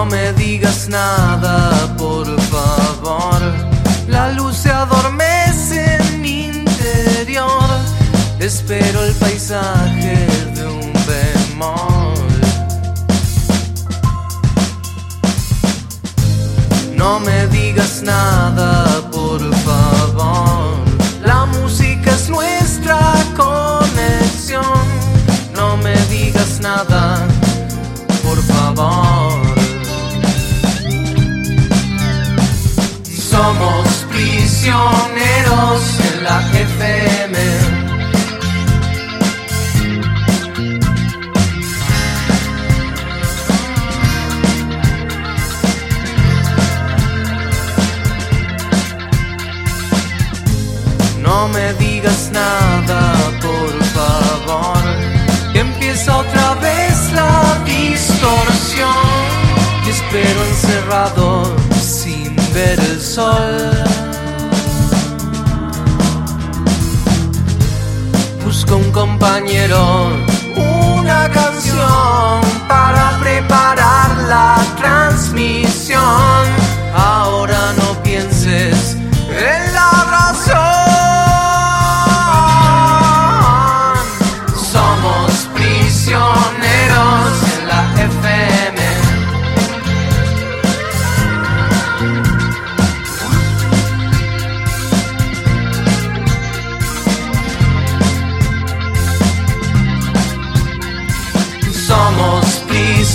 No me digas nada, por favor. La luz se adormece en mi interior. Espero el paisaje de un bemol. No me digas nada, prisioneros en la FM. No me digas nada, por favor. Empieza otra vez la distorsión. Y espero encerrado sin ver el sol. Compañero,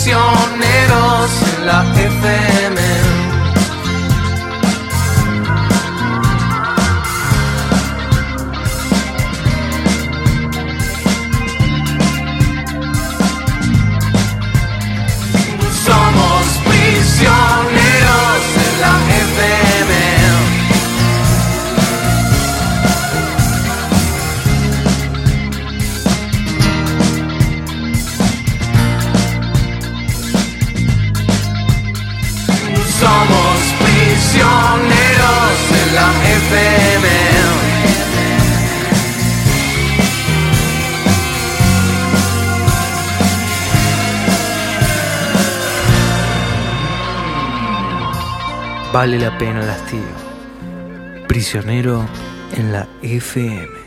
prisioneros en la Vale la pena el hastío. Prisionero en la FM.